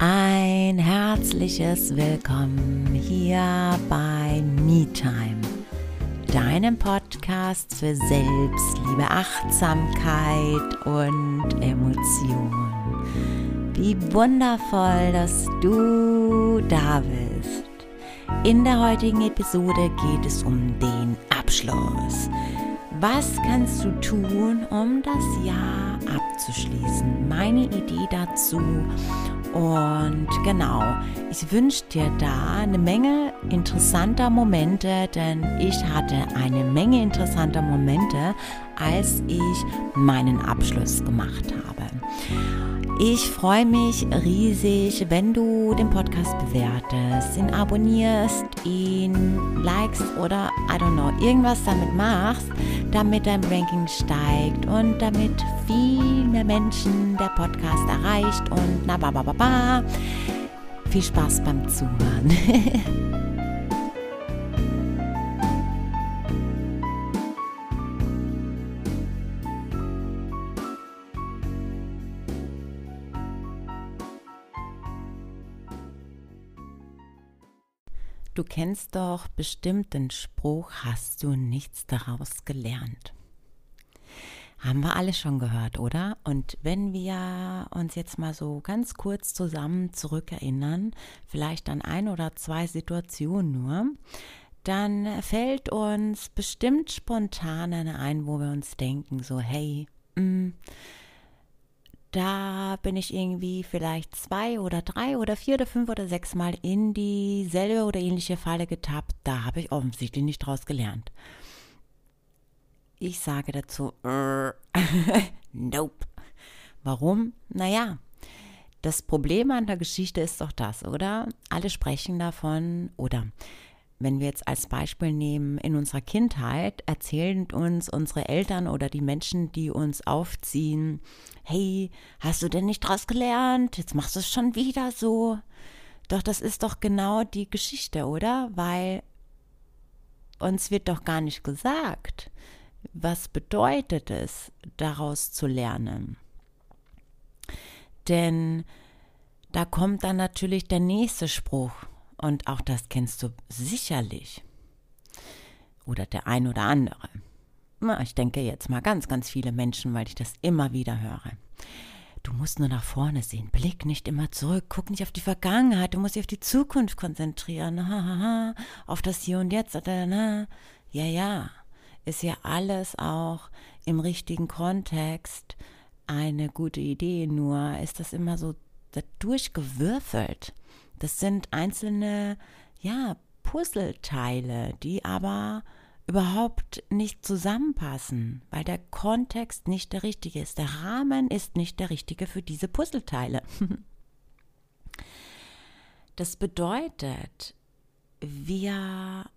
Ein herzliches Willkommen hier bei MeTime, deinem Podcast für Selbstliebe, Achtsamkeit und Emotion. Wie wundervoll, dass du da bist. In der heutigen Episode geht es um den Abschluss. Was kannst du tun, um das Jahr abzuschließen? Meine Idee dazu. Und genau, ich wünsche dir da eine Menge interessanter Momente, denn ich hatte eine Menge interessanter Momente, als ich meinen Abschluss gemacht habe. Ich freue mich riesig, wenn du den Podcast bewertest, ihn abonnierst, ihn likest oder, I don't know, irgendwas damit machst, damit dein Ranking steigt und damit viel mehr Menschen der Podcast erreicht und na ba ba ba ba. Viel Spaß beim Zuhören. Du kennst doch bestimmt den Spruch, hast du nichts daraus gelernt. Haben wir alle schon gehört, oder? Und wenn wir uns jetzt mal so ganz kurz zusammen zurückerinnern, vielleicht an ein oder zwei Situationen nur, dann fällt uns bestimmt spontan eine ein, wo wir uns denken, so, hey, mh, mm, da bin ich irgendwie vielleicht zwei oder drei oder vier oder fünf oder sechs Mal in dieselbe oder ähnliche Falle getappt. Da habe ich offensichtlich nicht draus gelernt. Ich sage dazu, nope. Warum? Naja, das Problem an der Geschichte ist doch das, oder? Alle sprechen davon, oder wenn wir jetzt als Beispiel nehmen, in unserer Kindheit erzählen uns unsere Eltern oder die Menschen, die uns aufziehen, hey, hast du denn nicht draus gelernt? Jetzt machst du es schon wieder so. Doch das ist doch genau die Geschichte, oder? Weil uns wird doch gar nicht gesagt, was bedeutet es, daraus zu lernen. Denn da kommt dann natürlich der nächste Spruch, und auch das kennst du sicherlich. Oder der ein oder andere. Na, ich denke jetzt mal ganz, ganz viele Menschen, weil ich das immer wieder höre. Du musst nur nach vorne sehen. Blick nicht immer zurück. Guck nicht auf die Vergangenheit. Du musst dich auf die Zukunft konzentrieren. Ha, ha, ha. Auf das Hier und Jetzt. Ja, ja. Ist ja alles auch im richtigen Kontext eine gute Idee. Nur ist das immer so durchgewürfelt. Das sind einzelne, ja, Puzzleteile, die aber überhaupt nicht zusammenpassen, weil der Kontext nicht der richtige ist. Der Rahmen ist nicht der richtige für diese Puzzleteile. Das bedeutet, wir,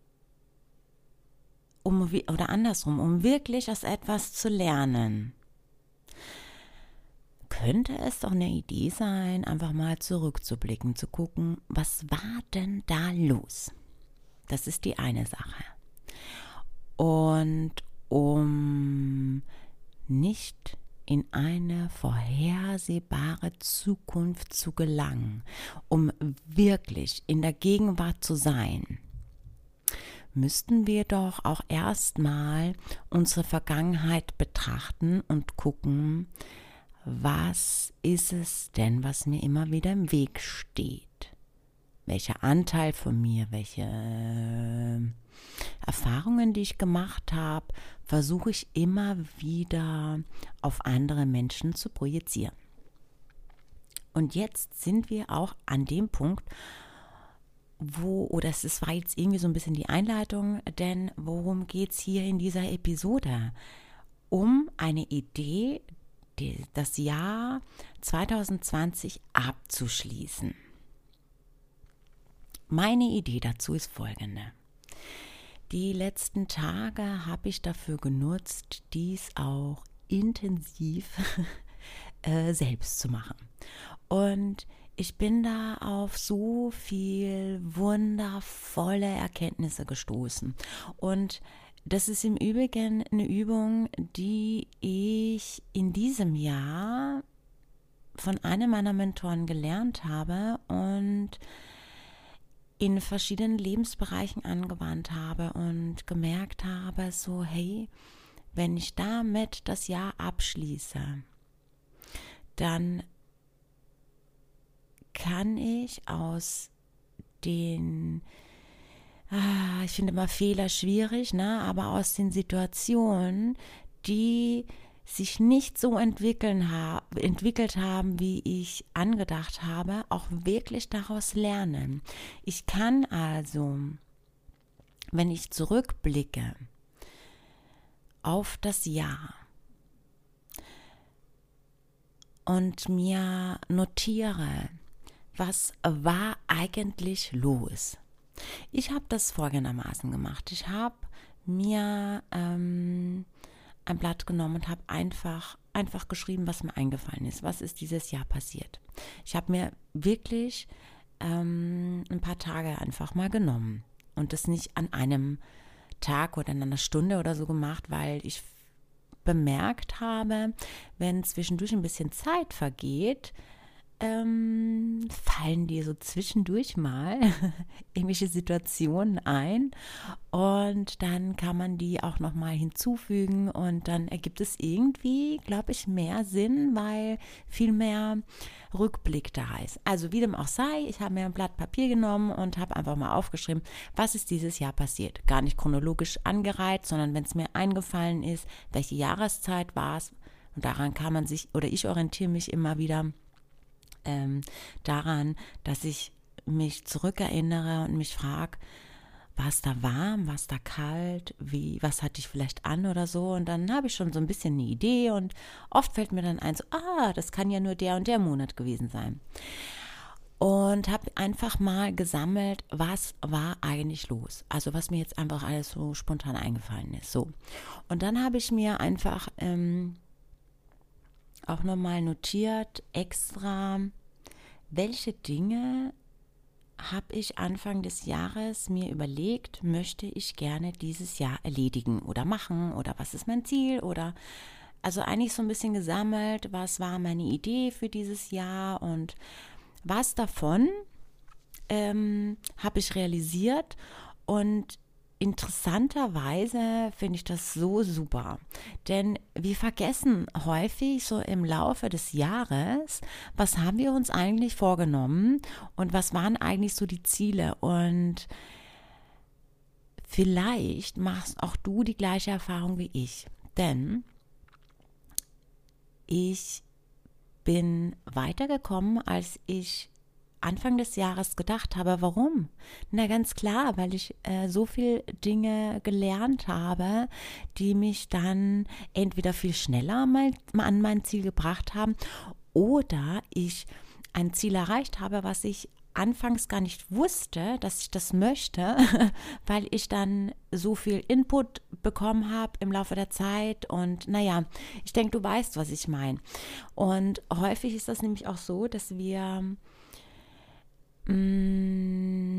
um, oder andersrum, um wirklich aus etwas zu lernen, könnte es doch eine Idee sein, einfach mal zurückzublicken, zu gucken, was war denn da los? Das ist die eine Sache. Und um nicht in eine vorhersehbare Zukunft zu gelangen, um wirklich in der Gegenwart zu sein, müssten wir doch auch erstmal unsere Vergangenheit betrachten und gucken, was ist es denn, was mir immer wieder im Weg steht? Welcher Anteil von mir, welche äh, Erfahrungen, die ich gemacht habe, versuche ich immer wieder auf andere Menschen zu projizieren. Und jetzt sind wir auch an dem Punkt, wo, oder es war jetzt irgendwie so ein bisschen die Einleitung, denn worum geht es hier in dieser Episode? Um eine Idee die, das Jahr 2020 abzuschließen. Meine Idee dazu ist folgende. Die letzten Tage habe ich dafür genutzt, dies auch intensiv äh, selbst zu machen. Und ich bin da auf so viel wundervolle Erkenntnisse gestoßen. Und das ist im Übrigen eine Übung, die ich in diesem Jahr von einem meiner Mentoren gelernt habe und in verschiedenen Lebensbereichen angewandt habe und gemerkt habe, so hey, wenn ich damit das Jahr abschließe, dann kann ich aus den, ah, ich finde immer Fehler schwierig, ne, aber aus den Situationen, die sich nicht so entwickeln ha entwickelt haben, wie ich angedacht habe, auch wirklich daraus lernen. Ich kann also, wenn ich zurückblicke auf das Jahr und mir notiere, was war eigentlich los? Ich habe das folgendermaßen gemacht. Ich habe mir ähm, ein Blatt genommen und habe einfach, einfach geschrieben, was mir eingefallen ist. Was ist dieses Jahr passiert? Ich habe mir wirklich ähm, ein paar Tage einfach mal genommen und das nicht an einem Tag oder in einer Stunde oder so gemacht, weil ich bemerkt habe, wenn zwischendurch ein bisschen Zeit vergeht, ähm, fallen dir so zwischendurch mal irgendwelche Situationen ein und dann kann man die auch noch mal hinzufügen und dann ergibt es irgendwie, glaube ich, mehr Sinn, weil viel mehr Rückblick da ist. Also wie dem auch sei, ich habe mir ein Blatt Papier genommen und habe einfach mal aufgeschrieben, was ist dieses Jahr passiert. Gar nicht chronologisch angereiht, sondern wenn es mir eingefallen ist, welche Jahreszeit war es und daran kann man sich oder ich orientiere mich immer wieder ähm, daran, dass ich mich zurückerinnere und mich frage, war es da warm, war es da kalt, wie, was hatte ich vielleicht an oder so. Und dann habe ich schon so ein bisschen eine Idee und oft fällt mir dann ein, so, ah, das kann ja nur der und der Monat gewesen sein. Und habe einfach mal gesammelt, was war eigentlich los. Also was mir jetzt einfach alles so spontan eingefallen ist. So. Und dann habe ich mir einfach ähm, auch nochmal notiert, extra, welche Dinge habe ich Anfang des Jahres mir überlegt, möchte ich gerne dieses Jahr erledigen oder machen oder was ist mein Ziel oder also eigentlich so ein bisschen gesammelt, was war meine Idee für dieses Jahr und was davon ähm, habe ich realisiert und interessanterweise finde ich das so super, denn wir vergessen häufig so im Laufe des Jahres, was haben wir uns eigentlich vorgenommen und was waren eigentlich so die Ziele? Und vielleicht machst auch du die gleiche Erfahrung wie ich, denn ich bin weitergekommen, als ich Anfang des Jahres gedacht habe. Warum? Na ganz klar, weil ich äh, so viel Dinge gelernt habe, die mich dann entweder viel schneller mal, mal an mein Ziel gebracht haben oder ich ein Ziel erreicht habe, was ich anfangs gar nicht wusste, dass ich das möchte, weil ich dann so viel Input bekommen habe im Laufe der Zeit und naja, ich denke, du weißt, was ich meine. Und häufig ist das nämlich auch so, dass wir Mm,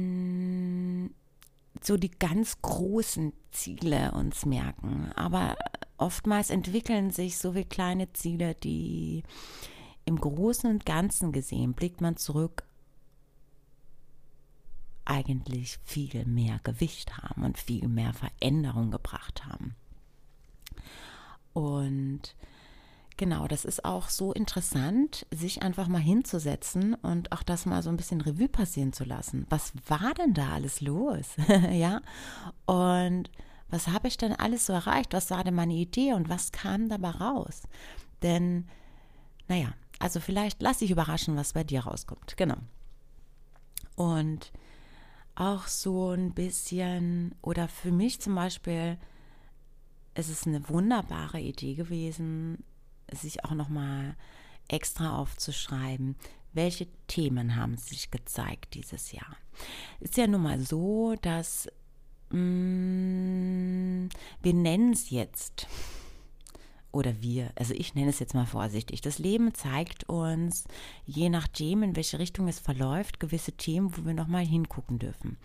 so die ganz großen Ziele uns merken. Aber oftmals entwickeln sich so wie kleine Ziele, die im Großen und Ganzen gesehen blickt man zurück eigentlich viel mehr Gewicht haben und viel mehr Veränderung gebracht haben. Und Genau, das ist auch so interessant, sich einfach mal hinzusetzen und auch das mal so ein bisschen Revue passieren zu lassen. Was war denn da alles los? ja, und was habe ich denn alles so erreicht? Was war denn meine Idee und was kam dabei raus? Denn, naja, also vielleicht lass dich überraschen, was bei dir rauskommt. Genau. Und auch so ein bisschen, oder für mich zum Beispiel, es ist eine wunderbare Idee gewesen, sich auch nochmal extra aufzuschreiben, welche Themen haben sich gezeigt dieses Jahr. Ist ja nun mal so, dass mm, wir nennen es jetzt oder wir, also ich nenne es jetzt mal vorsichtig. Das Leben zeigt uns, je nachdem, in welche Richtung es verläuft, gewisse Themen, wo wir nochmal hingucken dürfen.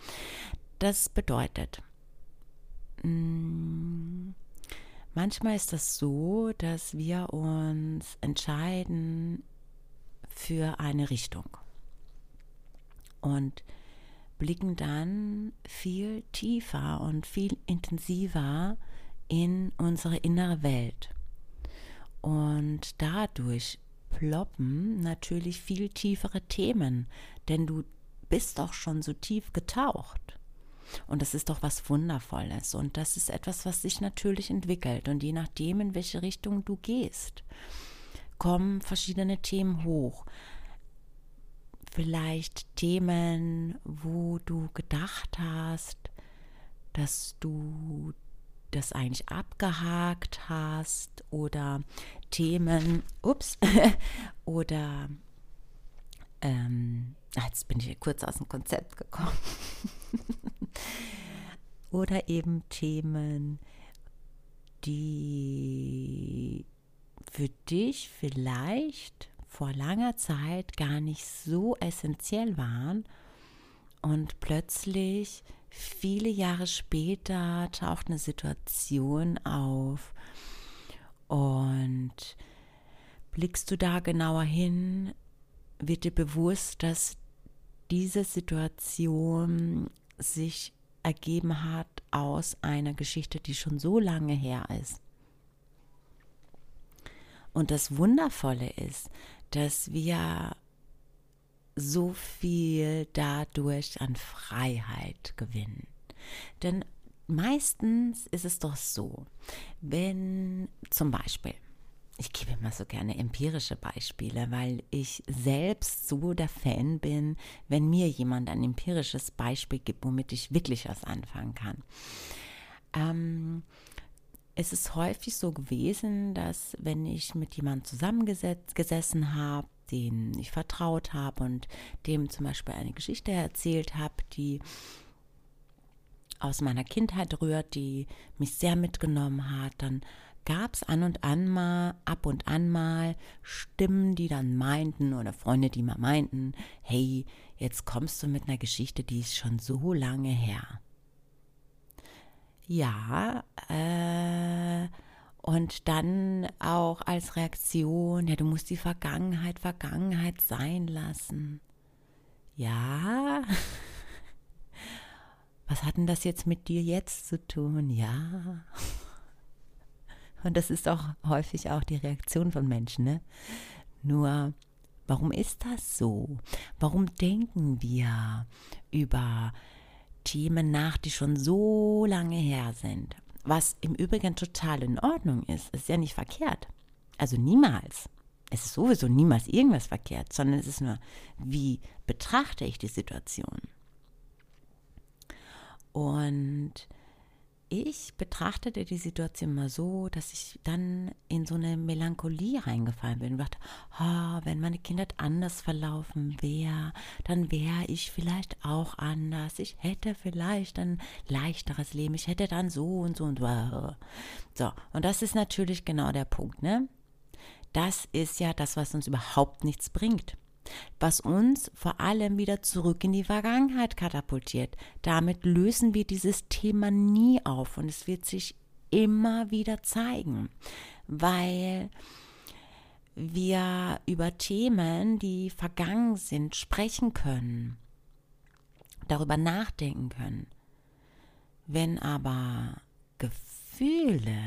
Das bedeutet, mm, Manchmal ist das so, dass wir uns entscheiden für eine Richtung und blicken dann viel tiefer und viel intensiver in unsere innere Welt. Und dadurch ploppen natürlich viel tiefere Themen, denn du bist doch schon so tief getaucht. Und das ist doch was Wundervolles. Und das ist etwas, was sich natürlich entwickelt. Und je nachdem, in welche Richtung du gehst, kommen verschiedene Themen hoch. Vielleicht Themen, wo du gedacht hast, dass du das eigentlich abgehakt hast oder Themen, ups, oder ähm, ah, jetzt bin ich kurz aus dem Konzept gekommen. oder eben Themen, die für dich vielleicht vor langer Zeit gar nicht so essentiell waren und plötzlich viele Jahre später taucht eine Situation auf und blickst du da genauer hin, wird dir bewusst, dass diese Situation sich ergeben hat aus einer Geschichte, die schon so lange her ist. Und das Wundervolle ist, dass wir so viel dadurch an Freiheit gewinnen. Denn meistens ist es doch so, wenn zum Beispiel, ich gebe immer so gerne empirische Beispiele, weil ich selbst so der Fan bin, wenn mir jemand ein empirisches Beispiel gibt, womit ich wirklich was anfangen kann. Ähm, es ist häufig so gewesen, dass wenn ich mit jemandem zusammengesessen habe, den ich vertraut habe und dem zum Beispiel eine Geschichte erzählt habe, die aus meiner Kindheit rührt, die mich sehr mitgenommen hat, dann gab es an und an mal, ab und an mal Stimmen, die dann meinten oder Freunde, die mal meinten, hey, jetzt kommst du mit einer Geschichte, die ist schon so lange her. Ja, äh, und dann auch als Reaktion, ja, du musst die Vergangenheit Vergangenheit sein lassen. Ja. Was hat denn das jetzt mit dir jetzt zu tun? Ja. Und das ist auch häufig auch die Reaktion von Menschen, ne? Nur, warum ist das so? Warum denken wir über Themen nach, die schon so lange her sind. Was im Übrigen total in Ordnung ist, ist ja nicht verkehrt. Also niemals. Es ist sowieso niemals irgendwas verkehrt, sondern es ist nur, wie betrachte ich die Situation? Und ich betrachtete die Situation mal so, dass ich dann in so eine Melancholie reingefallen bin und dachte, oh, wenn meine Kindheit anders verlaufen wäre, dann wäre ich vielleicht auch anders. Ich hätte vielleicht ein leichteres Leben. Ich hätte dann so und so und so. So, und das ist natürlich genau der Punkt, ne? Das ist ja das, was uns überhaupt nichts bringt was uns vor allem wieder zurück in die Vergangenheit katapultiert. Damit lösen wir dieses Thema nie auf und es wird sich immer wieder zeigen, weil wir über Themen, die vergangen sind, sprechen können, darüber nachdenken können. Wenn aber Gefühle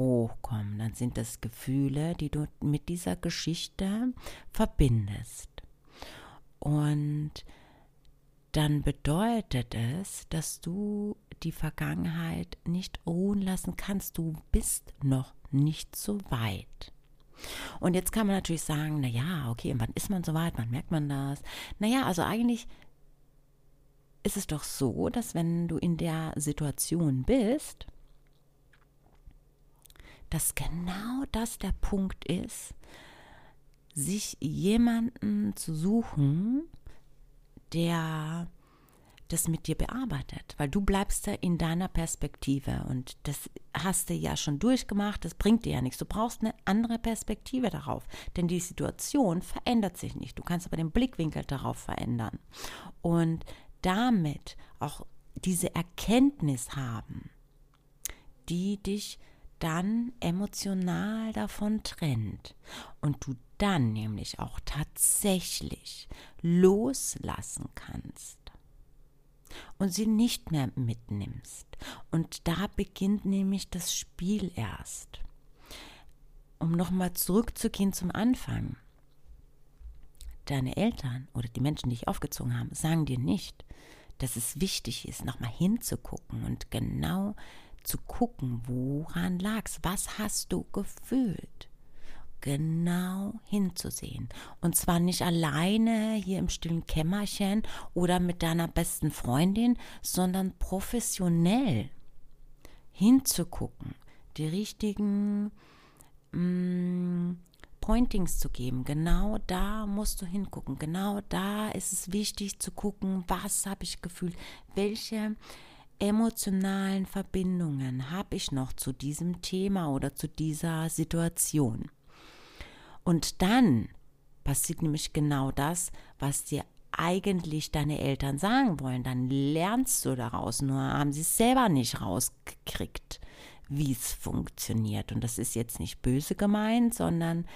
hochkommen, dann sind das Gefühle, die du mit dieser Geschichte verbindest. Und dann bedeutet es, dass du die Vergangenheit nicht ruhen lassen kannst. Du bist noch nicht so weit. Und jetzt kann man natürlich sagen, na ja, okay, wann ist man so weit? Wann merkt man das? Naja, also eigentlich ist es doch so, dass wenn du in der Situation bist, dass genau das der Punkt ist, sich jemanden zu suchen, der das mit dir bearbeitet, weil du bleibst da in deiner Perspektive und das hast du ja schon durchgemacht, das bringt dir ja nichts. Du brauchst eine andere Perspektive darauf, denn die Situation verändert sich nicht. Du kannst aber den Blickwinkel darauf verändern und damit auch diese Erkenntnis haben, die dich dann emotional davon trennt und du dann nämlich auch tatsächlich loslassen kannst und sie nicht mehr mitnimmst. Und da beginnt nämlich das Spiel erst. Um nochmal zurückzugehen zum Anfang. Deine Eltern oder die Menschen, die dich aufgezogen haben, sagen dir nicht, dass es wichtig ist, nochmal hinzugucken und genau zu gucken, woran lag's, was hast du gefühlt genau hinzusehen. Und zwar nicht alleine hier im stillen Kämmerchen oder mit deiner besten Freundin, sondern professionell hinzugucken, die richtigen mm, Pointings zu geben. Genau da musst du hingucken. Genau da ist es wichtig zu gucken, was habe ich gefühlt, welche emotionalen Verbindungen habe ich noch zu diesem Thema oder zu dieser Situation. Und dann passiert nämlich genau das, was dir eigentlich deine Eltern sagen wollen. Dann lernst du daraus, nur haben sie es selber nicht rausgekriegt, wie es funktioniert. Und das ist jetzt nicht böse gemeint, sondern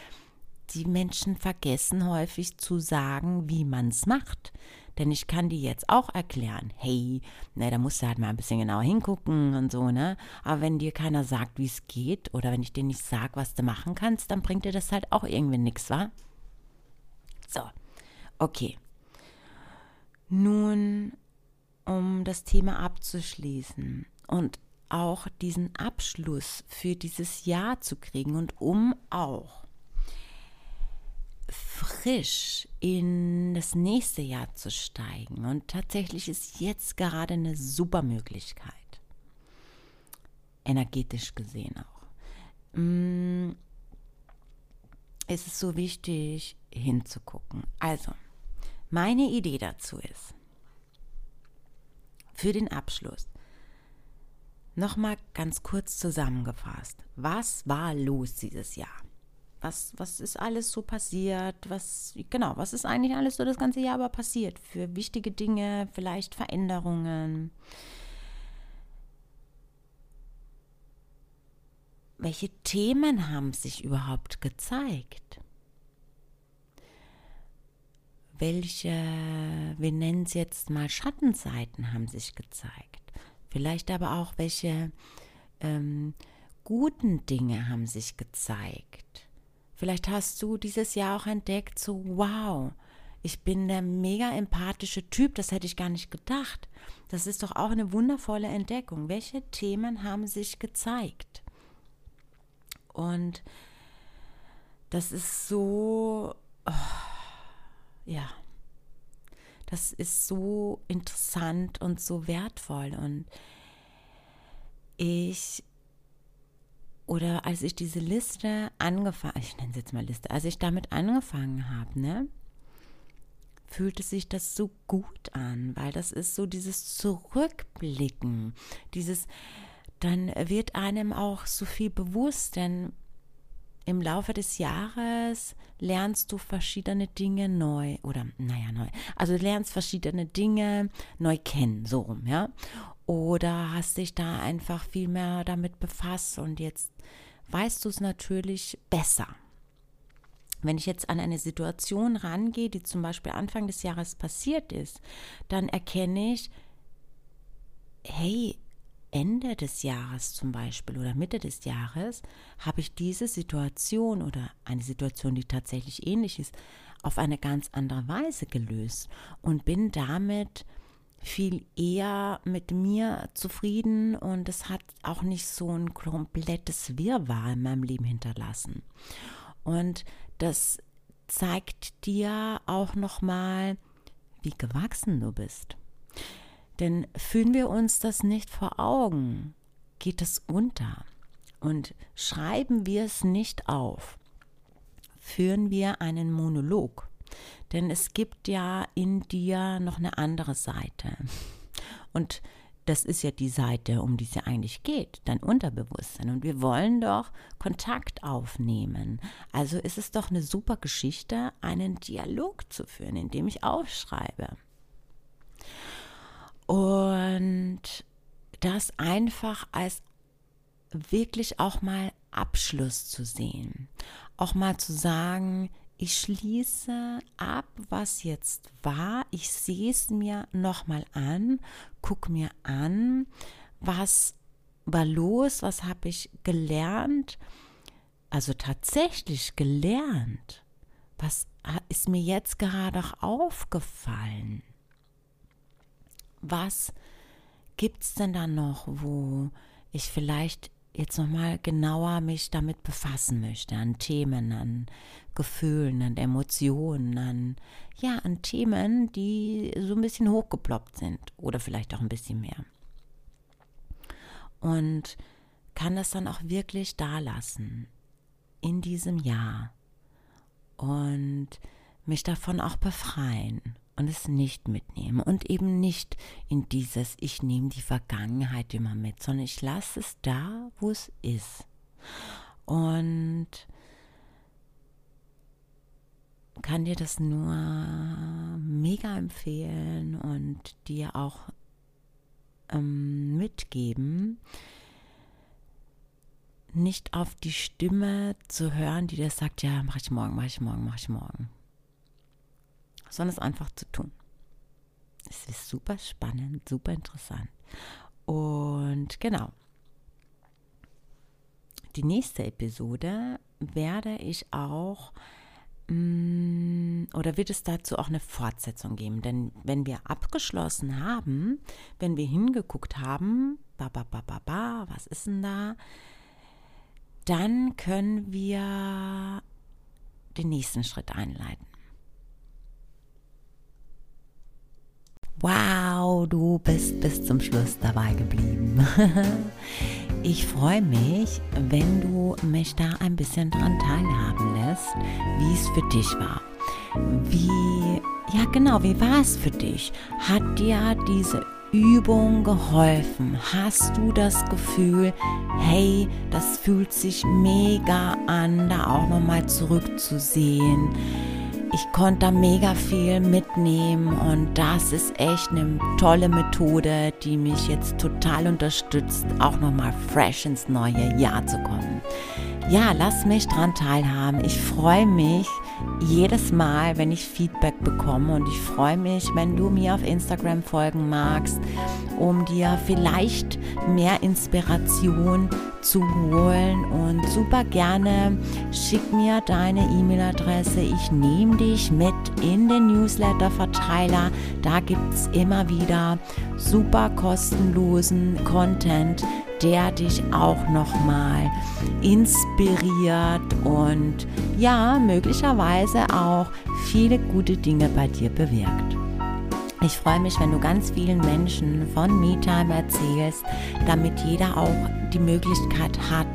die Menschen vergessen häufig zu sagen, wie man es macht. Denn ich kann die jetzt auch erklären, hey, ne, da musst du halt mal ein bisschen genauer hingucken und so, ne? Aber wenn dir keiner sagt, wie es geht, oder wenn ich dir nicht sage, was du machen kannst, dann bringt dir das halt auch irgendwie nichts, wa? So, okay. Nun, um das Thema abzuschließen und auch diesen Abschluss für dieses Jahr zu kriegen und um auch frisch in das nächste Jahr zu steigen. Und tatsächlich ist jetzt gerade eine super Möglichkeit. Energetisch gesehen auch. Mm, es ist so wichtig hinzugucken. Also, meine Idee dazu ist, für den Abschluss, nochmal ganz kurz zusammengefasst, was war los dieses Jahr? Was, was ist alles so passiert? Was, genau, was ist eigentlich alles so das ganze Jahr aber passiert? Für wichtige Dinge, vielleicht Veränderungen. Welche Themen haben sich überhaupt gezeigt? Welche, wir nennen es jetzt mal Schattenseiten, haben sich gezeigt? Vielleicht aber auch welche ähm, guten Dinge haben sich gezeigt. Vielleicht hast du dieses Jahr auch entdeckt, so wow, ich bin der mega empathische Typ, das hätte ich gar nicht gedacht. Das ist doch auch eine wundervolle Entdeckung. Welche Themen haben sich gezeigt? Und das ist so, oh, ja, das ist so interessant und so wertvoll. Und ich oder als ich diese Liste angefangen, ich nenne es jetzt mal Liste, als ich damit angefangen habe, ne, fühlte sich das so gut an, weil das ist so dieses Zurückblicken, dieses, dann wird einem auch so viel bewusst, denn im Laufe des Jahres lernst du verschiedene Dinge neu oder naja neu, also lernst verschiedene Dinge neu kennen, so rum, ja. Oder hast dich da einfach viel mehr damit befasst und jetzt weißt du es natürlich besser. Wenn ich jetzt an eine Situation rangehe, die zum Beispiel Anfang des Jahres passiert ist, dann erkenne ich, hey, Ende des Jahres zum Beispiel oder Mitte des Jahres habe ich diese Situation oder eine Situation, die tatsächlich ähnlich ist, auf eine ganz andere Weise gelöst und bin damit viel eher mit mir zufrieden und es hat auch nicht so ein komplettes Wirrwarr in meinem Leben hinterlassen. Und das zeigt dir auch noch mal, wie gewachsen du bist. Denn fühlen wir uns das nicht vor Augen, geht es unter. Und schreiben wir es nicht auf, führen wir einen Monolog. Denn es gibt ja in dir noch eine andere Seite. Und das ist ja die Seite, um die es ja eigentlich geht, dein Unterbewusstsein. Und wir wollen doch Kontakt aufnehmen. Also ist es doch eine super Geschichte, einen Dialog zu führen, indem ich aufschreibe. Und das einfach als wirklich auch mal Abschluss zu sehen. Auch mal zu sagen, ich schließe ab, was jetzt war. Ich sehe es mir nochmal an, gucke mir an, was war los, was habe ich gelernt, also tatsächlich gelernt, was ist mir jetzt gerade auch aufgefallen. Was gibt es denn da noch, wo ich vielleicht jetzt nochmal genauer mich damit befassen möchte, an Themen, an Gefühlen, an Emotionen, an, ja, an Themen, die so ein bisschen hochgeploppt sind oder vielleicht auch ein bisschen mehr. Und kann das dann auch wirklich da lassen in diesem Jahr und mich davon auch befreien und es nicht mitnehmen und eben nicht in dieses, ich nehme die Vergangenheit immer mit, sondern ich lasse es da, wo es ist. Und kann dir das nur mega empfehlen und dir auch ähm, mitgeben, nicht auf die Stimme zu hören, die dir sagt, ja, mache ich morgen, mache ich morgen, mache ich morgen sondern es einfach zu tun. Es ist super spannend, super interessant. Und genau. Die nächste Episode werde ich auch mm, oder wird es dazu auch eine Fortsetzung geben? Denn wenn wir abgeschlossen haben, wenn wir hingeguckt haben, ba, ba, ba, ba, ba, was ist denn da? Dann können wir den nächsten Schritt einleiten. Wow, du bist bis zum Schluss dabei geblieben. Ich freue mich, wenn du mich da ein bisschen dran teilhaben lässt, wie es für dich war. Wie, ja genau, wie war es für dich? Hat dir diese Übung geholfen? Hast du das Gefühl, hey, das fühlt sich mega an, da auch nochmal zurückzusehen? ich konnte da mega viel mitnehmen und das ist echt eine tolle Methode, die mich jetzt total unterstützt, auch nochmal fresh ins neue Jahr zu kommen. Ja, lass mich dran teilhaben. Ich freue mich jedes Mal, wenn ich Feedback bekomme und ich freue mich, wenn du mir auf Instagram folgen magst, um dir vielleicht mehr Inspiration zu holen und super gerne schick mir deine E-Mail-Adresse. Ich nehme dich mit in den Newsletter-Verteiler. Da gibt es immer wieder super kostenlosen Content, der dich auch nochmal inspiriert und ja, möglicherweise auch viele gute Dinge bei dir bewirkt. Ich freue mich, wenn du ganz vielen Menschen von MeTime erzählst, damit jeder auch die Möglichkeit hat,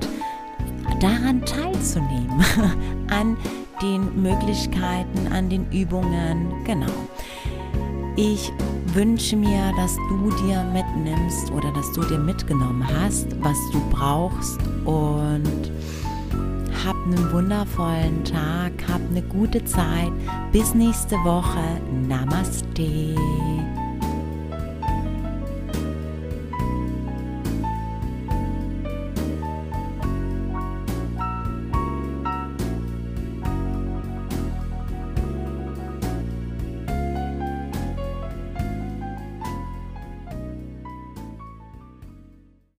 daran teilzunehmen, an den Möglichkeiten, an den Übungen. Genau. Ich wünsche mir, dass du dir mitnimmst oder dass du dir mitgenommen hast, was du brauchst und hab einen wundervollen Tag, hab eine gute Zeit. Bis nächste Woche. Namaste.